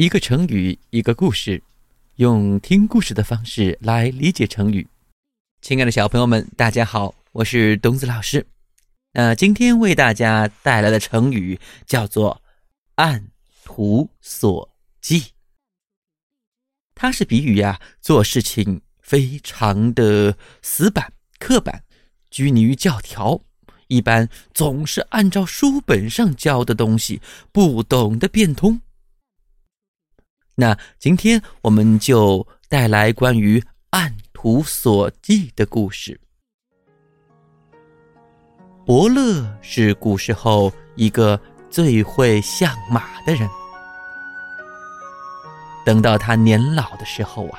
一个成语，一个故事，用听故事的方式来理解成语。亲爱的小朋友们，大家好，我是东子老师。那今天为大家带来的成语叫做“按图索骥”，它是比喻呀，做事情非常的死板、刻板，拘泥于教条，一般总是按照书本上教的东西，不懂得变通。那今天我们就带来关于按图索骥的故事。伯乐是古时候一个最会相马的人。等到他年老的时候啊，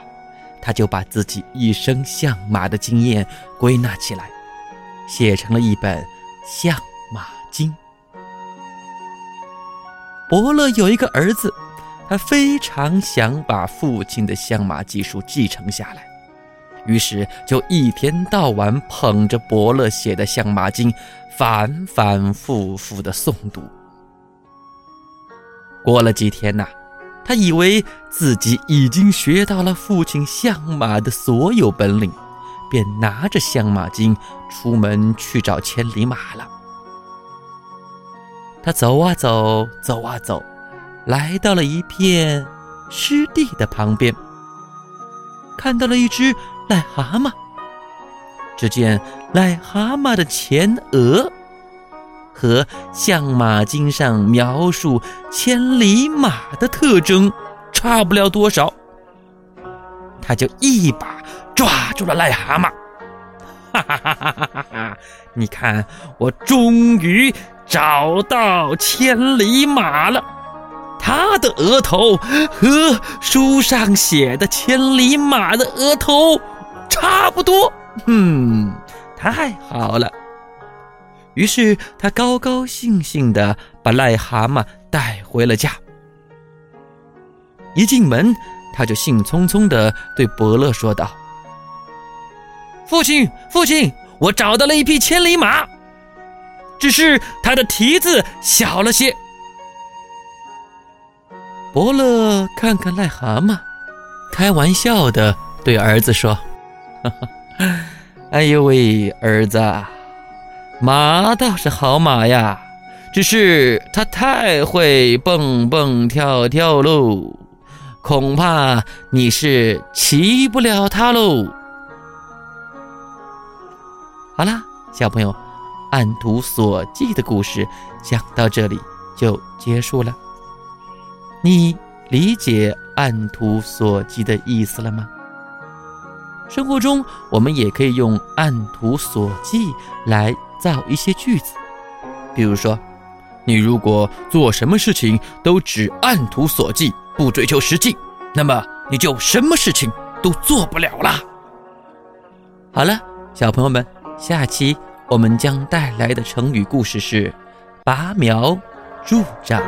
他就把自己一生相马的经验归纳起来，写成了一本《相马经》。伯乐有一个儿子。他非常想把父亲的相马技术继承下来，于是就一天到晚捧着伯乐写的《相马经》，反反复复的诵读。过了几天呐，他以为自己已经学到了父亲相马的所有本领，便拿着《相马经》出门去找千里马了。他走啊走，走啊走。来到了一片湿地的旁边，看到了一只癞蛤蟆。只见癞蛤蟆的前额和《相马经》上描述千里马的特征差不了多少，他就一把抓住了癞蛤蟆。哈哈哈哈哈哈！你看，我终于找到千里马了。他的额头和书上写的千里马的额头差不多，嗯，太好了。于是他高高兴兴的把癞蛤蟆带回了家。一进门，他就兴冲冲的对伯乐说道：“父亲，父亲，我找到了一匹千里马，只是它的蹄子小了些。”伯乐看看癞蛤蟆，开玩笑的对儿子说：“哈哈哎呦喂，儿子，马倒是好马呀，只是它太会蹦蹦跳跳喽，恐怕你是骑不了它喽。”好啦，小朋友，按图索骥的故事讲到这里就结束了。你理解按图索骥的意思了吗？生活中我们也可以用按图索骥来造一些句子，比如说，你如果做什么事情都只按图索骥，不追求实际，那么你就什么事情都做不了啦。好了，小朋友们，下期我们将带来的成语故事是“拔苗助长”。